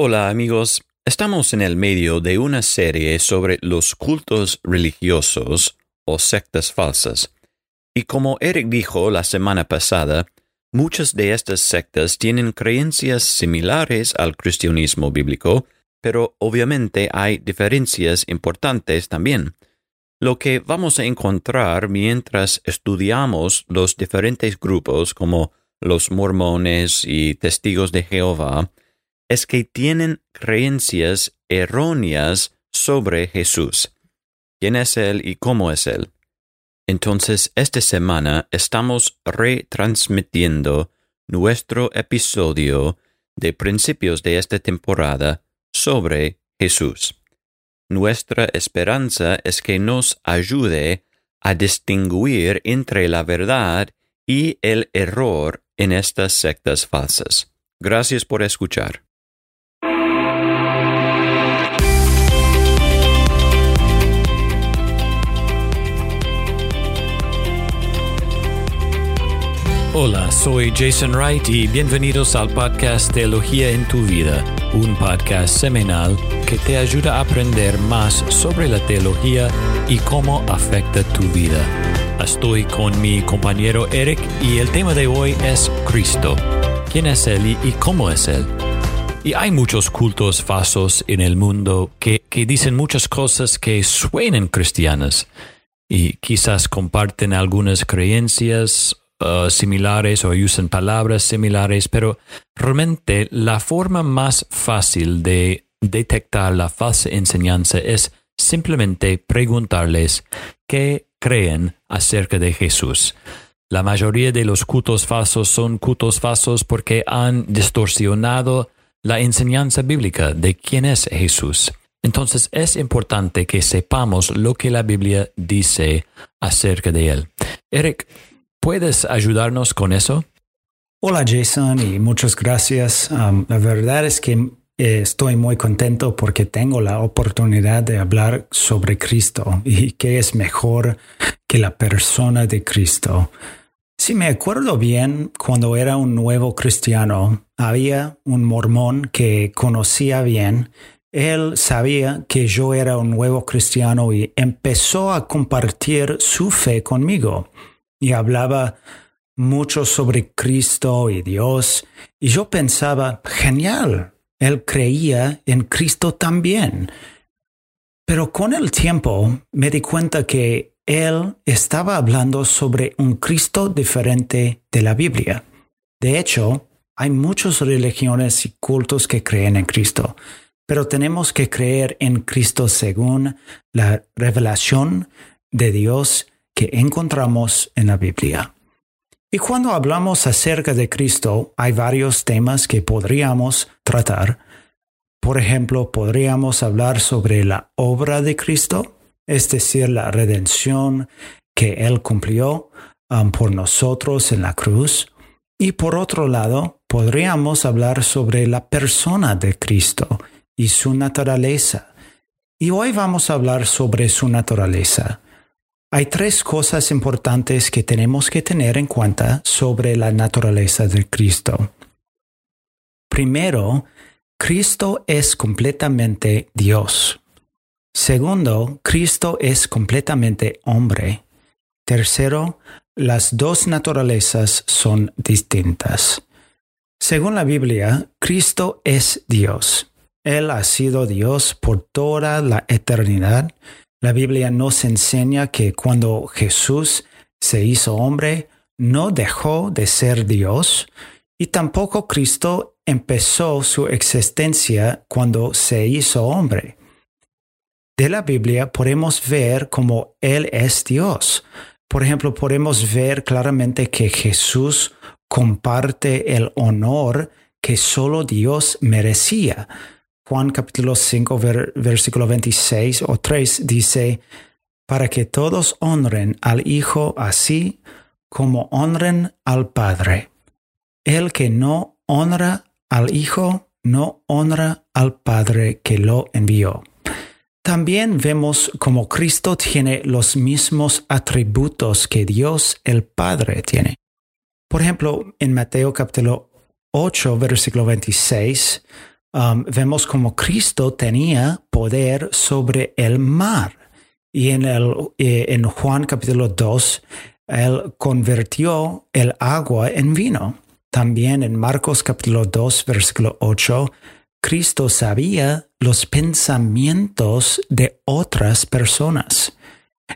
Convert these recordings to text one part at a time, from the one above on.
Hola amigos, estamos en el medio de una serie sobre los cultos religiosos o sectas falsas. Y como Eric dijo la semana pasada, muchas de estas sectas tienen creencias similares al cristianismo bíblico, pero obviamente hay diferencias importantes también. Lo que vamos a encontrar mientras estudiamos los diferentes grupos como los mormones y testigos de Jehová es que tienen creencias erróneas sobre Jesús. ¿Quién es Él y cómo es Él? Entonces, esta semana estamos retransmitiendo nuestro episodio de principios de esta temporada sobre Jesús. Nuestra esperanza es que nos ayude a distinguir entre la verdad y el error en estas sectas falsas. Gracias por escuchar. Soy Jason Wright y bienvenidos al podcast Teología en tu vida, un podcast semanal que te ayuda a aprender más sobre la teología y cómo afecta tu vida. Estoy con mi compañero Eric y el tema de hoy es Cristo. ¿Quién es Él y cómo es Él? Y hay muchos cultos falsos en el mundo que, que dicen muchas cosas que suenan cristianas y quizás comparten algunas creencias Uh, similares o usan palabras similares, pero realmente la forma más fácil de detectar la falsa enseñanza es simplemente preguntarles qué creen acerca de Jesús. La mayoría de los cultos falsos son cultos falsos porque han distorsionado la enseñanza bíblica de quién es Jesús. Entonces es importante que sepamos lo que la Biblia dice acerca de él. Eric, ¿Puedes ayudarnos con eso? Hola Jason y muchas gracias. Um, la verdad es que eh, estoy muy contento porque tengo la oportunidad de hablar sobre Cristo y qué es mejor que la persona de Cristo. Si me acuerdo bien, cuando era un nuevo cristiano, había un mormón que conocía bien. Él sabía que yo era un nuevo cristiano y empezó a compartir su fe conmigo y hablaba mucho sobre Cristo y Dios, y yo pensaba, genial, él creía en Cristo también. Pero con el tiempo me di cuenta que él estaba hablando sobre un Cristo diferente de la Biblia. De hecho, hay muchas religiones y cultos que creen en Cristo, pero tenemos que creer en Cristo según la revelación de Dios que encontramos en la Biblia. Y cuando hablamos acerca de Cristo, hay varios temas que podríamos tratar. Por ejemplo, podríamos hablar sobre la obra de Cristo, es decir, la redención que Él cumplió um, por nosotros en la cruz. Y por otro lado, podríamos hablar sobre la persona de Cristo y su naturaleza. Y hoy vamos a hablar sobre su naturaleza. Hay tres cosas importantes que tenemos que tener en cuenta sobre la naturaleza de Cristo. Primero, Cristo es completamente Dios. Segundo, Cristo es completamente hombre. Tercero, las dos naturalezas son distintas. Según la Biblia, Cristo es Dios. Él ha sido Dios por toda la eternidad la Biblia nos enseña que cuando Jesús se hizo hombre, no dejó de ser Dios y tampoco Cristo empezó su existencia cuando se hizo hombre. De la Biblia podemos ver cómo Él es Dios. Por ejemplo, podemos ver claramente que Jesús comparte el honor que solo Dios merecía. Juan capítulo 5, versículo 26 o 3 dice, para que todos honren al Hijo así como honren al Padre. El que no honra al Hijo, no honra al Padre que lo envió. También vemos como Cristo tiene los mismos atributos que Dios el Padre tiene. Por ejemplo, en Mateo capítulo 8, versículo 26, um, vemos como Cristo tenía poder sobre el mar. Y en, el, eh, en Juan capítulo 2, Él convirtió el agua en vino. También en Marcos capítulo 2, versículo 8, Cristo sabía los pensamientos de otras personas.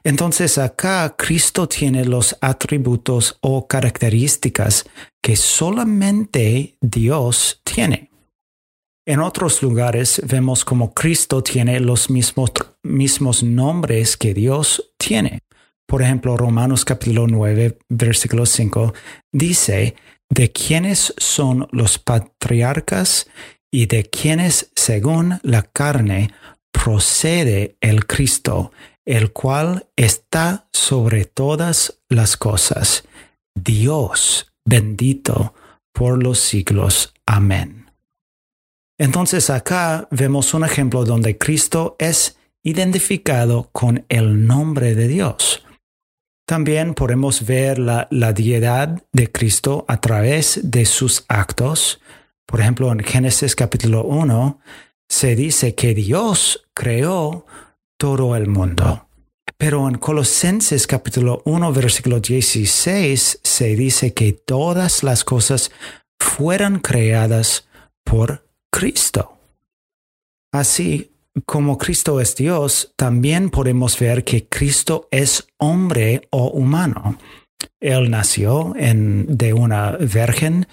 Entonces acá Cristo tiene los atributos o características que solamente Dios tiene. En otros lugares vemos como Cristo tiene los mismos, mismos nombres que Dios tiene. Por ejemplo, Romanos capítulo 9, versículo 5 dice, de quienes son los patriarcas y de quienes según la carne procede el Cristo, el cual está sobre todas las cosas. Dios bendito por los siglos. Amén. Entonces acá vemos un ejemplo donde Cristo es identificado con el nombre de Dios. También podemos ver la, la deidad de Cristo a través de sus actos. Por ejemplo, en Génesis capítulo 1 se dice que Dios creó todo el mundo. Pero en Colosenses capítulo 1 versículo 16 se dice que todas las cosas fueran creadas por Cristo. Así como Cristo es Dios, también podemos ver que Cristo es hombre o humano. Él nació en, de una virgen,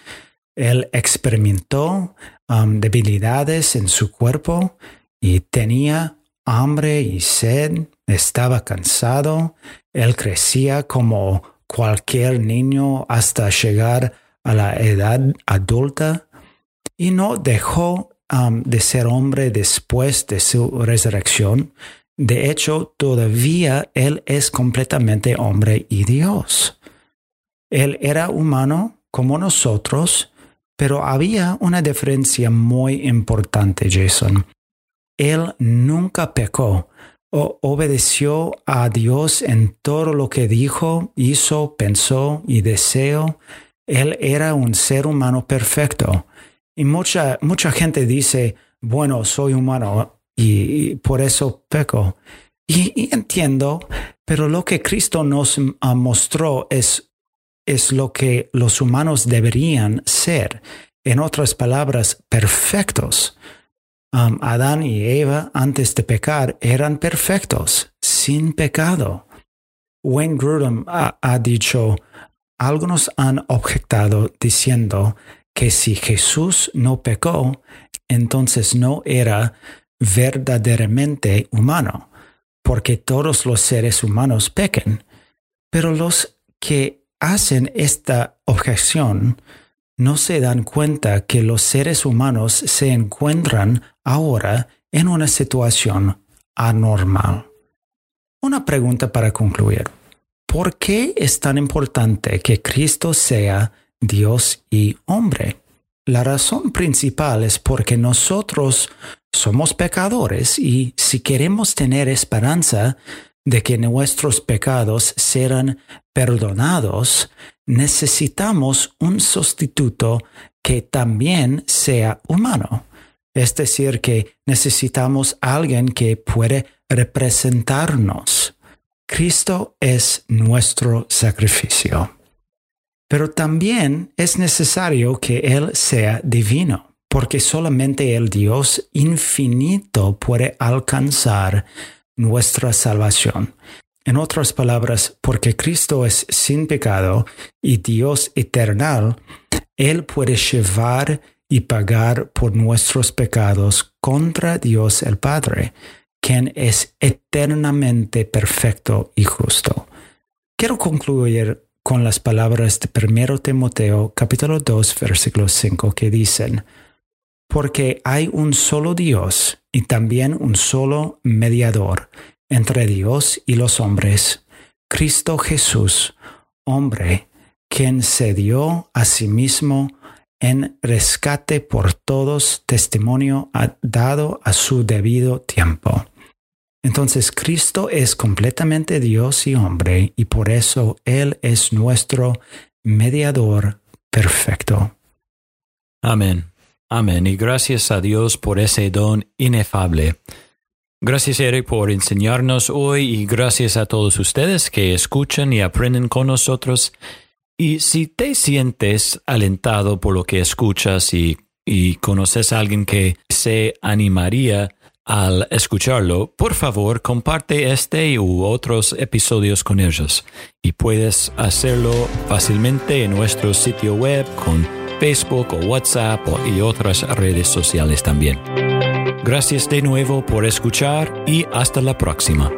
él experimentó um, debilidades en su cuerpo y tenía hambre y sed, estaba cansado, él crecía como cualquier niño hasta llegar a la edad adulta y no dejó um, de ser hombre después de su resurrección. De hecho, todavía él es completamente hombre y Dios. Él era humano como nosotros, pero había una diferencia muy importante, Jason. Él nunca pecó o obedeció a Dios en todo lo que dijo, hizo, pensó y deseó. Él era un ser humano perfecto. Y mucha, mucha gente dice, bueno, soy humano y, por eso peco. Y, entiendo, pero lo que Cristo nos mostró es, es lo que los humanos deberían ser. En otras palabras, perfectos. Adán y Eva antes de pecar eran perfectos, sin pecado. Wayne Grudem ha, ha dicho, algunos han objetado diciendo que si Jesús no pecó, entonces no era verdaderamente humano, porque todos los seres humanos pecan. Pero los que hacen esta objeción no se dan cuenta que los seres humanos se encuentran ahora en una situación anormal. Una pregunta para concluir. ¿Por qué es tan importante que Cristo sea Dios y hombre? La razón principal es porque nosotros somos pecadores y si queremos tener esperanza de que nuestros pecados serán perdonados, necesitamos un sustituto que también sea humano. Es decir, que necesitamos alguien que puede representarnos. Cristo es nuestro sacrificio. Pero también es necesario que Él sea divino, porque solamente el Dios infinito puede alcanzar nuestra salvación. En otras palabras, porque Cristo es sin pecado y Dios eternal, Él puede llevar y pagar por nuestros pecados contra Dios el Padre, quien es eternamente perfecto y justo. Quiero concluir con las palabras de 1 Timoteo capítulo 2 versículo 5 que dicen, porque hay un solo Dios y también un solo mediador entre Dios y los hombres, Cristo Jesús, hombre, quien se dio a sí mismo en rescate por todos, testimonio dado a su debido tiempo. Entonces Cristo es completamente Dios y hombre y por eso Él es nuestro mediador perfecto. Amén. Amén. Y gracias a Dios por ese don inefable. Gracias Eric por enseñarnos hoy y gracias a todos ustedes que escuchan y aprenden con nosotros. Y si te sientes alentado por lo que escuchas y, y conoces a alguien que se animaría al escucharlo, por favor comparte este u otros episodios con ellos. Y puedes hacerlo fácilmente en nuestro sitio web con Facebook o WhatsApp y otras redes sociales también. Gracias de nuevo por escuchar y hasta la próxima.